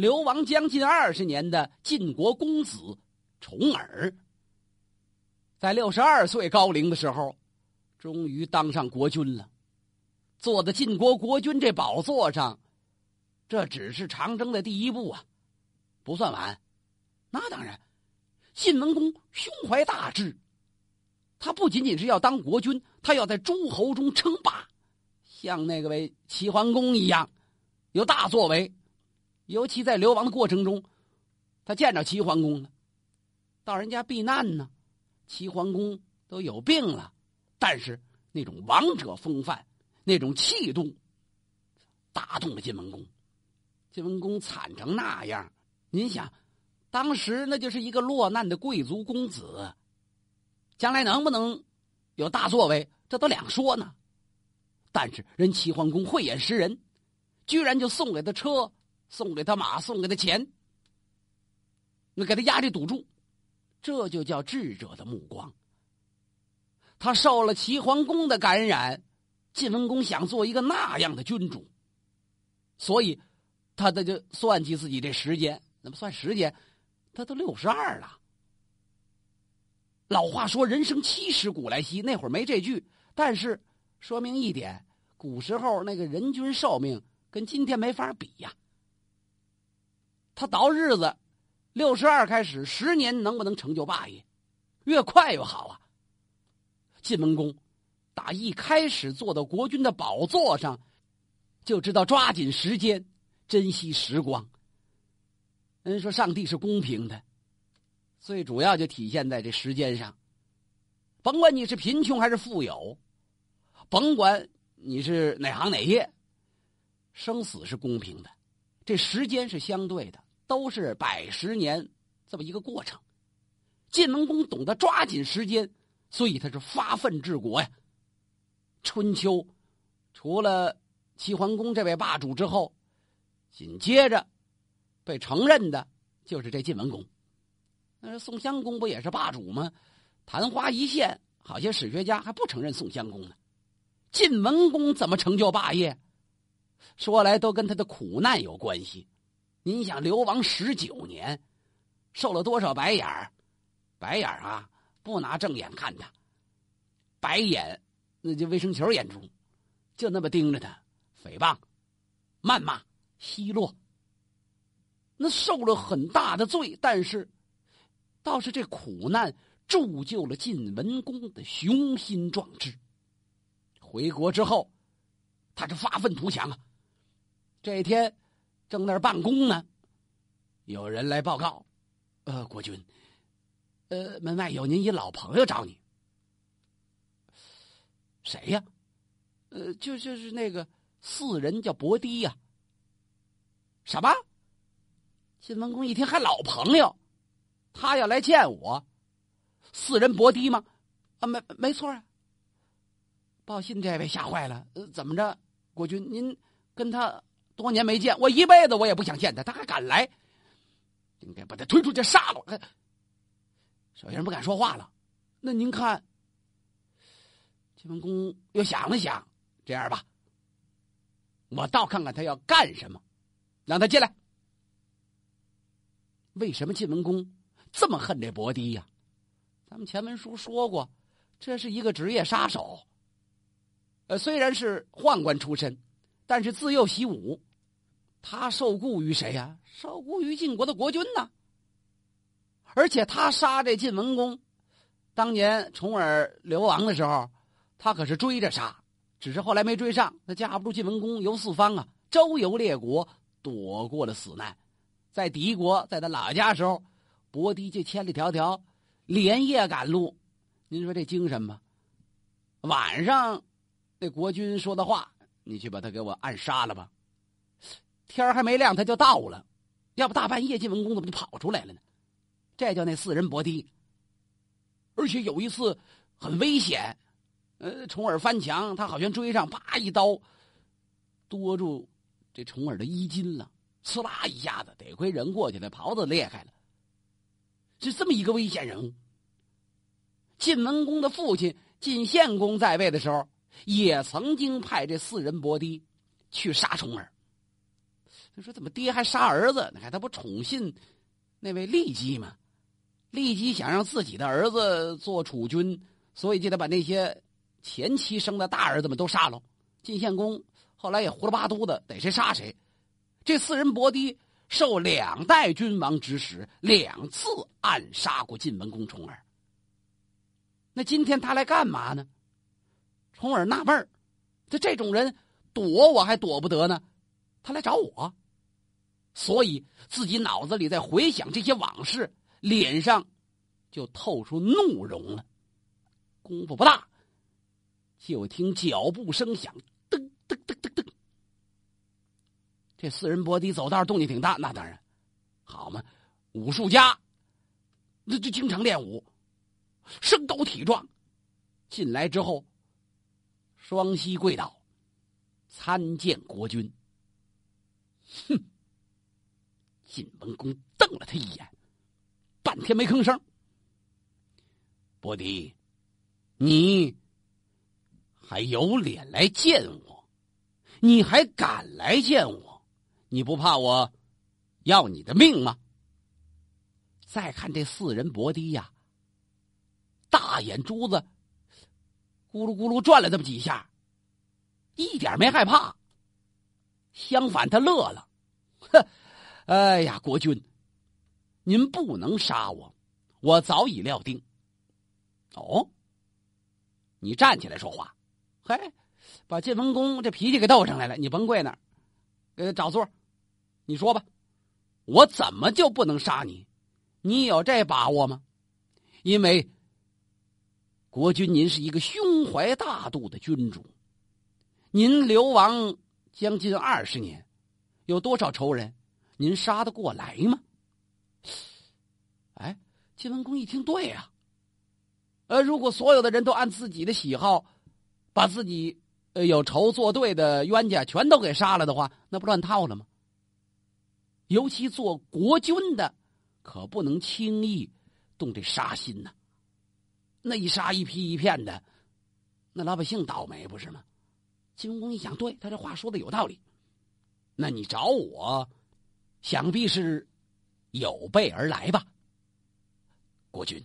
流亡将近二十年的晋国公子重耳，在六十二岁高龄的时候，终于当上国君了，坐在晋国国君这宝座上，这只是长征的第一步啊，不算晚。那当然，晋文公胸怀大志，他不仅仅是要当国君，他要在诸侯中称霸，像那个位齐桓公一样，有大作为。尤其在流亡的过程中，他见着齐桓公了，到人家避难呢，齐桓公都有病了，但是那种王者风范，那种气度，打动了晋文公。晋文公惨成那样，您想。当时那就是一个落难的贵族公子，将来能不能有大作为，这都两说呢。但是人齐桓公慧眼识人，居然就送给他车，送给他马，送给他钱，那给他压这赌注，这就叫智者的目光。他受了齐桓公的感染，晋文公想做一个那样的君主，所以他他就算计自己这时间，怎么算时间？他都六十二了。老话说“人生七十古来稀”，那会儿没这句，但是说明一点：古时候那个人均寿命跟今天没法比呀。他倒日子，六十二开始，十年能不能成就霸业？越快越好啊！晋文公打一开始坐到国君的宝座上，就知道抓紧时间，珍惜时光。人说上帝是公平的，最主要就体现在这时间上。甭管你是贫穷还是富有，甭管你是哪行哪业，生死是公平的，这时间是相对的，都是百十年这么一个过程。晋文公懂得抓紧时间，所以他是发愤治国呀。春秋除了齐桓公这位霸主之后，紧接着。被承认的就是这晋文公，那宋襄公不也是霸主吗？昙花一现，好些史学家还不承认宋襄公呢。晋文公怎么成就霸业？说来都跟他的苦难有关系。您想，流亡十九年，受了多少白眼儿？白眼儿啊，不拿正眼看他，白眼那就卫生球眼珠，就那么盯着他，诽谤、谩骂、奚落。那受了很大的罪，但是倒是这苦难铸就了晋文公的雄心壮志。回国之后，他是发愤图强啊。这一天正那儿办公呢，有人来报告：“呃，国君，呃，门外有您一老朋友找你。谁呀？呃，就就是那个四人叫伯堤呀。什么？”晋文公一听，还老朋友，他要来见我，四人伯堤吗？啊，没没错啊。报信这位吓坏了，呃，怎么着，国君您跟他多年没见，我一辈子我也不想见他，他还敢来，应该把他推出去杀了。小人不敢说话了。那您看，晋文公又想了想，这样吧，我倒看看他要干什么，让他进来。为什么晋文公这么恨这伯堤呀？咱们前文书说过，这是一个职业杀手。呃，虽然是宦官出身，但是自幼习武，他受雇于谁呀？受雇于晋国的国君呢。而且他杀这晋文公，当年重耳流亡的时候，他可是追着杀，只是后来没追上。他架不住晋文公游四方啊，周游列国，躲过了死难。在敌国，在他老家时候，伯堤这千里迢迢连夜赶路，您说这精神吗？晚上，那国君说的话，你去把他给我暗杀了吧。天还没亮，他就到了，要不大半夜晋文公怎么就跑出来了呢？这叫那四人伯堤。而且有一次很危险，呃，重耳翻墙，他好像追上，啪一刀夺住这重耳的衣襟了。呲啦一下子，得亏人过去了，袍子裂开了。是这么一个危险人物。晋文公的父亲晋献公在位的时候，也曾经派这四人伯堤去杀重耳。说怎么爹还杀儿子？你看他不宠信那位骊姬吗？骊姬想让自己的儿子做储君，所以就得把那些前妻生的大儿子们都杀了。晋献公后来也胡了八嘟的，逮谁杀谁。这四人伯堤受两代君王指使，两次暗杀过晋文公重耳。那今天他来干嘛呢？重耳纳闷儿，这这种人躲我还躲不得呢，他来找我，所以自己脑子里在回想这些往事，脸上就透出怒容了。功夫不大，就听脚步声响，噔噔噔噔噔。这四人搏击走道动静挺大，那当然，好嘛，武术家，那就经常练武。身高体壮，进来之后，双膝跪倒，参见国君。哼！晋文公瞪了他一眼，半天没吭声。伯迪，你还有脸来见我？你还敢来见我？你不怕我要你的命吗？再看这四人伯堤呀！大眼珠子咕噜咕噜转了这么几下，一点没害怕。相反，他乐了，哼，哎呀，国君，您不能杀我，我早已料定。哦，你站起来说话，嘿，把晋文公这脾气给逗上来了。你甭跪那儿，呃，找座，你说吧，我怎么就不能杀你？你有这把握吗？因为。国君，您是一个胸怀大度的君主，您流亡将近二十年，有多少仇人，您杀得过来吗？哎，晋文公一听，对呀，呃，如果所有的人都按自己的喜好，把自己呃有仇作对的冤家全都给杀了的话，那不乱套了吗？尤其做国君的，可不能轻易动这杀心呐。那一杀一批一片的，那老百姓倒霉不是吗？晋文公一想，对他这话说的有道理。那你找我，想必是有备而来吧？国君，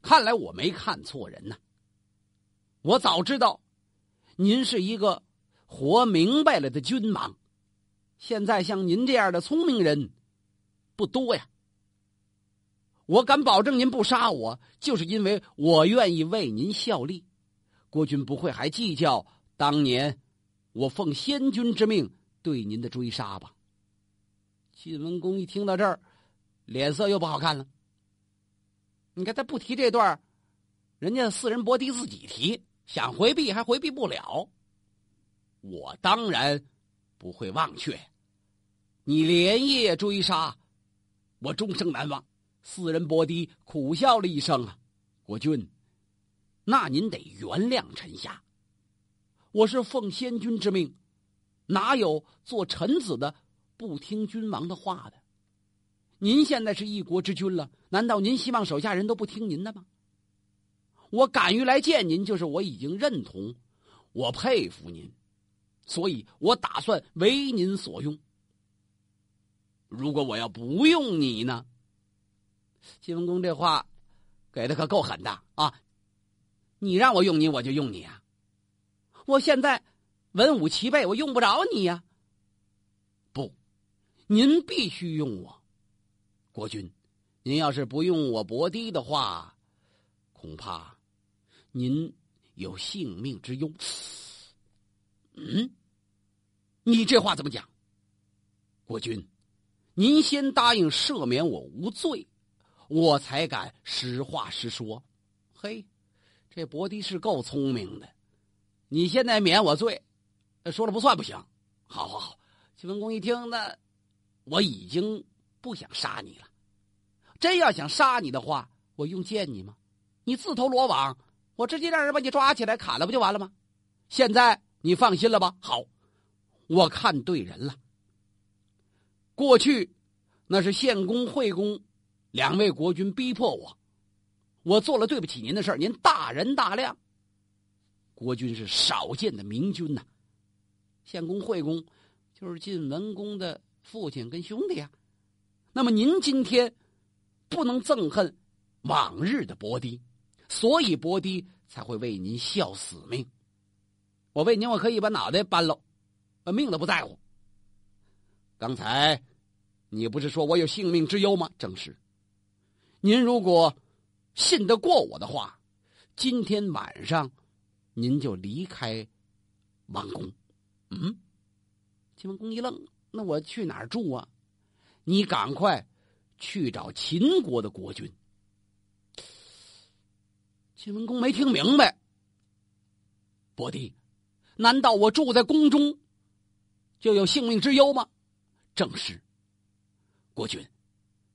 看来我没看错人呐。我早知道您是一个活明白了的君王，现在像您这样的聪明人不多呀。我敢保证，您不杀我，就是因为我愿意为您效力。国君不会还计较当年我奉先君之命对您的追杀吧？晋文公一听到这儿，脸色又不好看了。你看他不提这段人家四人伯堤自己提，想回避还回避不了。我当然不会忘却，你连夜追杀，我终生难忘。四人伯堤苦笑了一声：“啊，国君，那您得原谅臣下。我是奉先君之命，哪有做臣子的不听君王的话的？您现在是一国之君了，难道您希望手下人都不听您的吗？我敢于来见您，就是我已经认同，我佩服您，所以我打算为您所用。如果我要不用你呢？”晋文公这话给的可够狠的啊！你让我用你，我就用你啊！我现在文武齐备，我用不着你呀。您必须用我，国君。您要是不用我伯堤的话，恐怕您有性命之忧。嗯，你这话怎么讲？国君，您先答应赦免我无罪。我才敢实话实说，嘿，这伯堤是够聪明的。你现在免我罪，说了不算不行。好好好，齐文公一听，那我已经不想杀你了。真要想杀你的话，我用见你吗？你自投罗网，我直接让人把你抓起来砍了，不就完了吗？现在你放心了吧？好，我看对人了。过去那是献公、惠公。两位国君逼迫我，我做了对不起您的事您大人大量。国君是少见的明君呐，献公、惠公就是晋文公的父亲跟兄弟呀。那么您今天不能憎恨往日的伯迪，所以伯迪才会为您效死命。我为您，我可以把脑袋搬了，把命都不在乎。刚才你不是说我有性命之忧吗？正是。您如果信得过我的话，今天晚上您就离开王宫。嗯，晋文公一愣，那我去哪儿住啊？你赶快去找秦国的国君。晋文公没听明白，伯弟，难道我住在宫中就有性命之忧吗？正是，国君，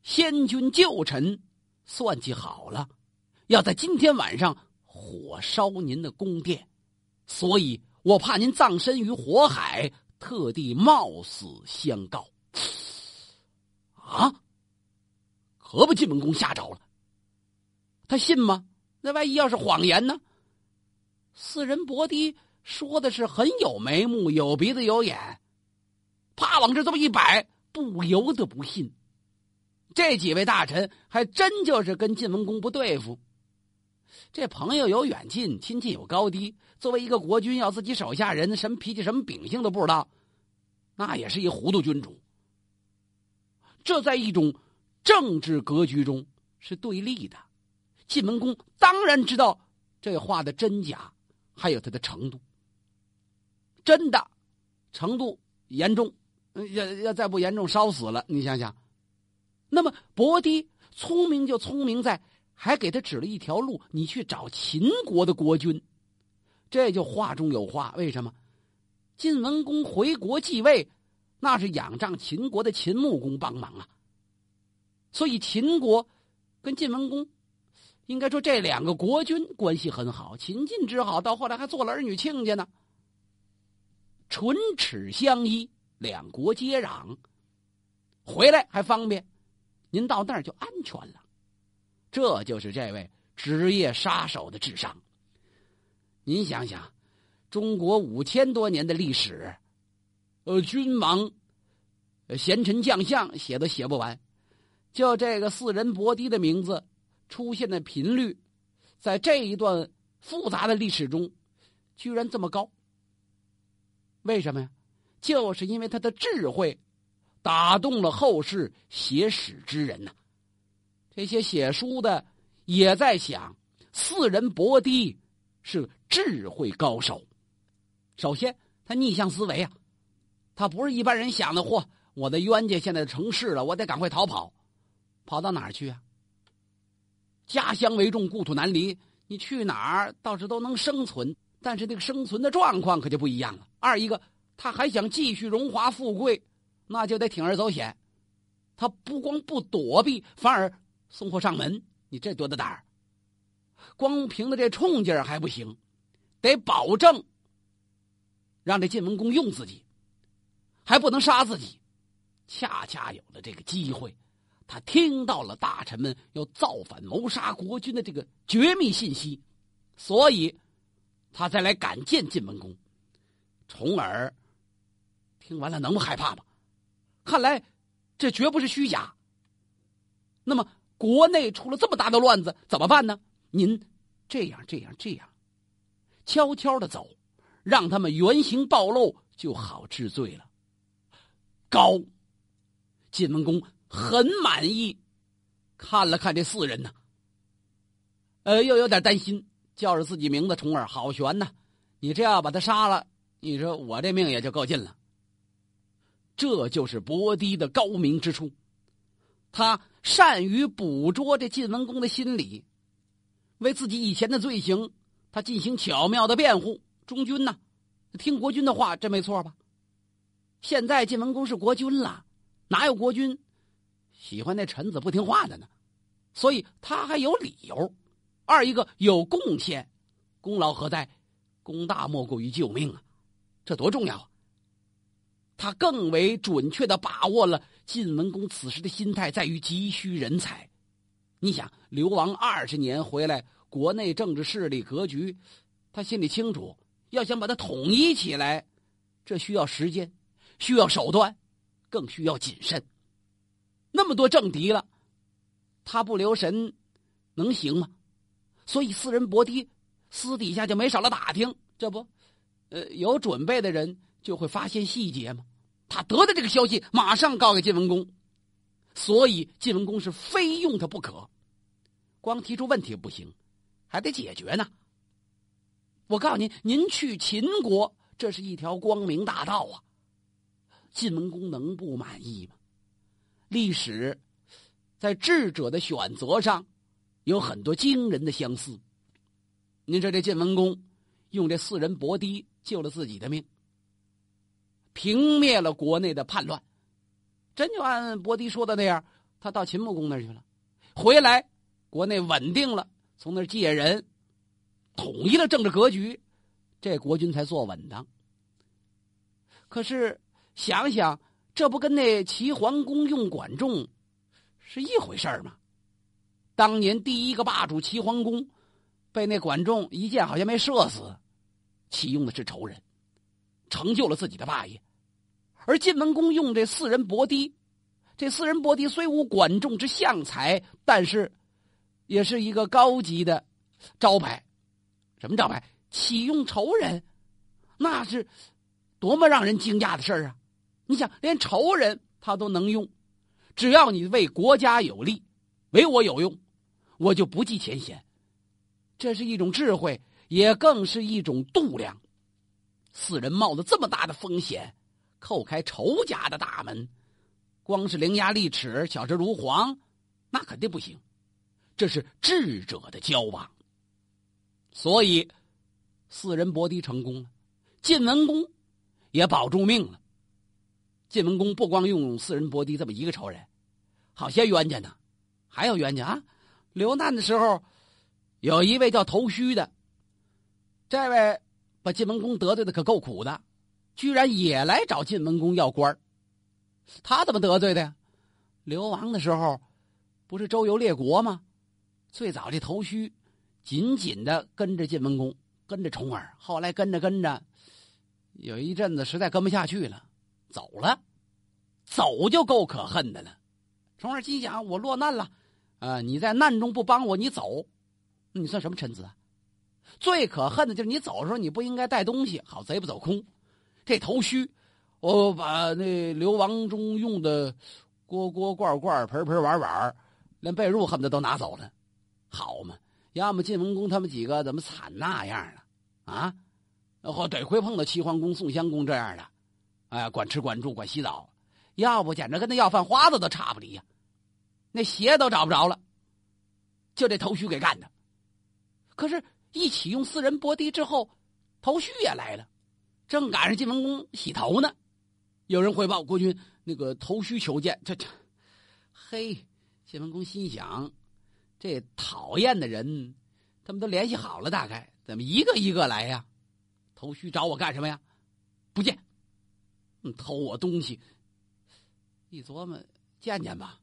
先君旧臣算计好了，要在今天晚上火烧您的宫殿，所以我怕您葬身于火海，特地冒死相告。啊！可把晋文公吓着了。他信吗？那万一要是谎言呢？四人伯迪说的是很有眉目、有鼻子、有眼，啪往这这么一摆，不由得不信。这几位大臣还真就是跟晋文公不对付。这朋友有远近，亲戚有高低。作为一个国君，要自己手下人什么脾气、什么秉性都不知道，那也是一糊涂君主。这在一种政治格局中是对立的。晋文公当然知道这话的真假，还有它的程度。真的程度严重，要要再不严重，烧死了。你想想，那么伯迪聪明就聪明在，还给他指了一条路：你去找秦国的国君。这就话中有话。为什么？晋文公回国继位。那是仰仗秦国的秦穆公帮忙啊，所以秦国跟晋文公，应该说这两个国君关系很好，秦晋之好，到后来还做了儿女亲家呢。唇齿相依，两国接壤，回来还方便，您到那儿就安全了。这就是这位职业杀手的智商。您想想，中国五千多年的历史。呃，君王、贤臣将相写都写不完，就这个四人伯迪的名字出现的频率，在这一段复杂的历史中，居然这么高。为什么呀？就是因为他的智慧打动了后世写史之人呐。这些写书的也在想，四人伯迪是智慧高手。首先，他逆向思维啊。他不是一般人想的，嚯！我的冤家现在成事了，我得赶快逃跑，跑到哪儿去啊？家乡为重，故土难离。你去哪儿倒是都能生存，但是这个生存的状况可就不一样了。二一个，他还想继续荣华富贵，那就得铤而走险。他不光不躲避，反而送货上门。你这多大胆儿！光凭着这冲劲儿还不行，得保证让这晋文公用自己。还不能杀自己，恰恰有了这个机会，他听到了大臣们要造反谋杀国君的这个绝密信息，所以，他再来敢见晋文公。重耳听完了，能不害怕吗？看来这绝不是虚假。那么国内出了这么大的乱子，怎么办呢？您这样这样这样，悄悄的走，让他们原形暴露，就好治罪了。高，晋文公很满意，看了看这四人呢，呃，又有点担心，叫着自己名字重耳，好悬呐！你这样把他杀了，你说我这命也就够尽了。这就是伯狄的高明之处，他善于捕捉这晋文公的心理，为自己以前的罪行，他进行巧妙的辩护。忠君呐，听国君的话，这没错吧？现在晋文公是国君了，哪有国君喜欢那臣子不听话的呢？所以他还有理由。二一个有贡献，功劳何在？功大莫过于救命啊，这多重要啊！他更为准确的把握了晋文公此时的心态，在于急需人才。你想，流亡二十年回来，国内政治势力格局，他心里清楚。要想把它统一起来，这需要时间。需要手段，更需要谨慎。那么多政敌了，他不留神，能行吗？所以四人搏击私底下就没少了打听，这不，呃，有准备的人就会发现细节吗？他得到这个消息，马上告给晋文公，所以晋文公是非用他不可。光提出问题不行，还得解决呢。我告诉您，您去秦国，这是一条光明大道啊。晋文公能不满意吗？历史在智者的选择上有很多惊人的相似。您说这晋文公用这四人搏堤救了自己的命，平灭了国内的叛乱，真就按伯迪说的那样，他到秦穆公那去了，回来国内稳定了，从那借人统一了政治格局，这国君才坐稳当。可是想想。这不跟那齐桓公用管仲是一回事吗？当年第一个霸主齐桓公被那管仲一箭好像没射死，启用的是仇人，成就了自己的霸业。而晋文公用这四人搏堤，这四人搏堤虽无管仲之相才，但是也是一个高级的招牌。什么招牌？启用仇人，那是多么让人惊讶的事儿啊！你想，连仇人他都能用，只要你为国家有利，为我有用，我就不计前嫌。这是一种智慧，也更是一种度量。四人冒着这么大的风险，叩开仇家的大门，光是伶牙俐齿、巧舌如簧，那肯定不行。这是智者的交往。所以，四人搏敌成功了，晋文公也保住命了。晋文公不光用四人搏敌这么一个仇人，好些冤家呢，还有冤家啊！流难的时候，有一位叫头须的，这位把晋文公得罪的可够苦的，居然也来找晋文公要官他怎么得罪的呀？流亡的时候，不是周游列国吗？最早这头须紧紧的跟着晋文公，跟着重耳，后来跟着跟着，有一阵子实在跟不下去了。走了，走就够可恨的了。重耳心想：我落难了，啊！你在难中不帮我，你走，你算什么臣子啊？最可恨的就是你走的时候，你不应该带东西，好贼不走空。这头须，我把那流亡中用的锅锅罐罐、盆盆碗碗，连被褥恨不得都拿走了，好嘛？要么晋文公他们几个怎么惨那样了？啊？得亏碰到齐桓公、宋襄公这样的。哎，管吃管住管洗澡，要不简直跟那要饭花子都差不离呀！那鞋都找不着了，就这头须给干的。可是，一启用四人搏敌之后，头须也来了，正赶上晋文公洗头呢。有人汇报国君，那个头须求见。这这，嘿，晋文公心想：这讨厌的人，他们都联系好了，大概怎么一个一个来呀？头须找我干什么呀？不见。偷我东西，一琢磨，见见吧，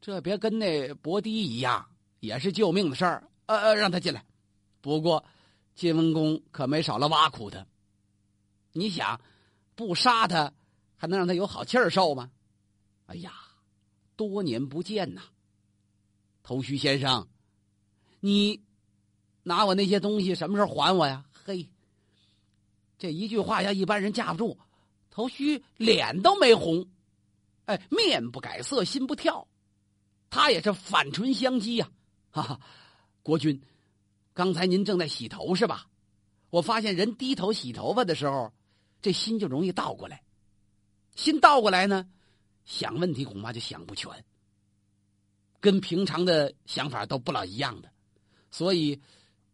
这别跟那伯堤一样，也是救命的事儿。呃呃，让他进来。不过，晋文公可没少了挖苦他。你想，不杀他，还能让他有好气儿受吗？哎呀，多年不见呐，头须先生，你拿我那些东西什么时候还我呀？嘿，这一句话要一般人架不住。头须脸都没红，哎，面不改色心不跳，他也是反唇相讥呀！哈哈，国君，刚才您正在洗头是吧？我发现人低头洗头发的时候，这心就容易倒过来，心倒过来呢，想问题恐怕就想不全，跟平常的想法都不老一样的，所以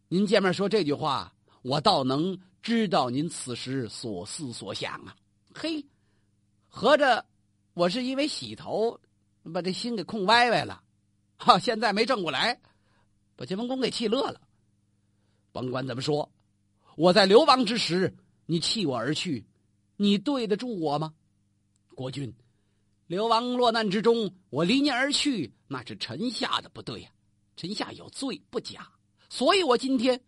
您见面说这句话，我倒能知道您此时所思所想啊。嘿，合着我是因为洗头把这心给空歪歪了，哈！现在没正过来，把晋文公给气乐了。甭管怎么说，我在流亡之时，你弃我而去，你对得住我吗？国君，流亡落难之中，我离您而去，那是臣下的不对呀，臣下有罪不假，所以我今天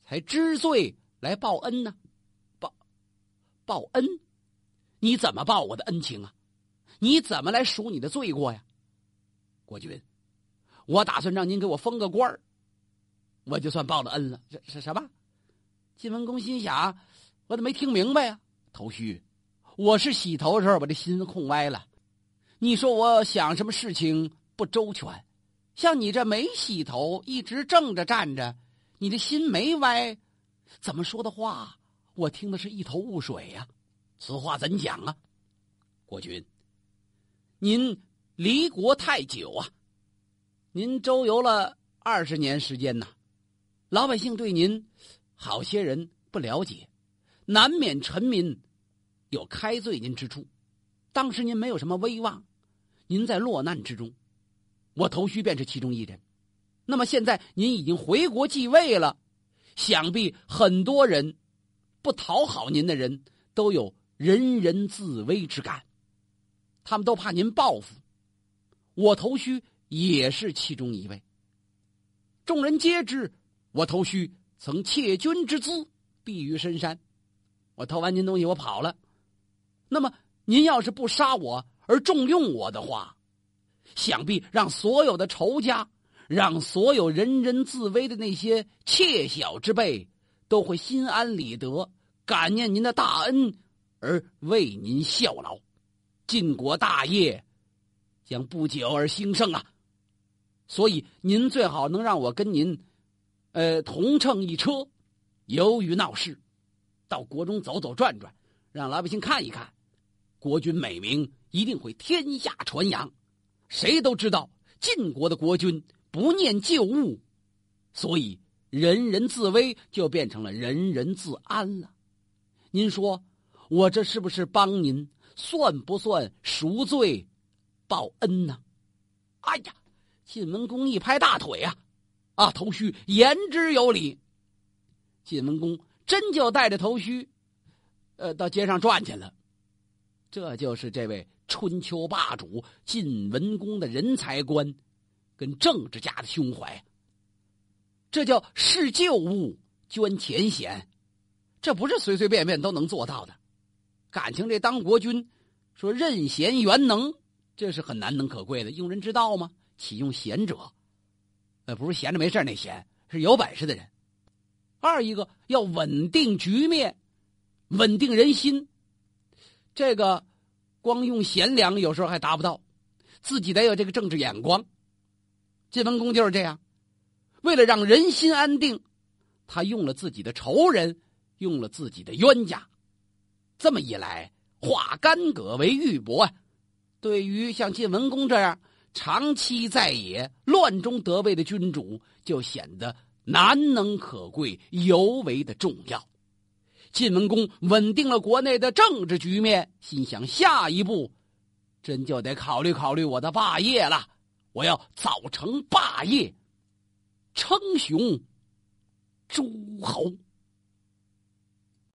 才知罪来报恩呢，报报恩。你怎么报我的恩情啊？你怎么来赎你的罪过呀？国君，我打算让您给我封个官儿，我就算报了恩了。这是什么？晋文公心想，我怎么没听明白呀？头须，我是洗头时候把这心空歪了。你说我想什么事情不周全？像你这没洗头，一直正着站着，你的心没歪，怎么说的话？我听的是一头雾水呀。此话怎讲啊？国君，您离国太久啊，您周游了二十年时间呐，老百姓对您好些人不了解，难免臣民有开罪您之处。当时您没有什么威望，您在落难之中。我头须便是其中一人，那么现在您已经回国继位了，想必很多人不讨好您的人都有人人自危之感，他们都怕您报复。我头须也是其中一位。众人皆知，我头须曾窃君之资，避于深山。我偷完您东西，我跑了。那么您要是不杀我而重用我的话。想必让所有的仇家，让所有人人自危的那些妾小之辈，都会心安理得，感念您的大恩，而为您效劳。晋国大业将不久而兴盛啊！所以您最好能让我跟您，呃，同乘一车，游于闹市，到国中走走转转，让老百姓看一看，国君美名一定会天下传扬。谁都知道晋国的国君不念旧物，所以人人自危就变成了人人自安了。您说我这是不是帮您？算不算赎罪报恩呢？哎呀，晋文公一拍大腿啊！啊，头须言之有理。晋文公真就带着头须，呃，到街上转去了。这就是这位。春秋霸主晋文公的人才观，跟政治家的胸怀，这叫视旧物捐前嫌，这不是随随便便都能做到的。感情这当国君，说任贤元能，这是很难能可贵的。用人之道吗？启用贤者，呃，不是闲着没事那闲，是有本事的人。二一个要稳定局面，稳定人心，这个。光用贤良有时候还达不到，自己得有这个政治眼光。晋文公就是这样，为了让人心安定，他用了自己的仇人，用了自己的冤家。这么一来，化干戈为玉帛啊！对于像晋文公这样长期在野、乱中得位的君主，就显得难能可贵，尤为的重要。晋文公稳定了国内的政治局面，心想下一步，真就得考虑考虑我的霸业了。我要早成霸业，称雄诸侯。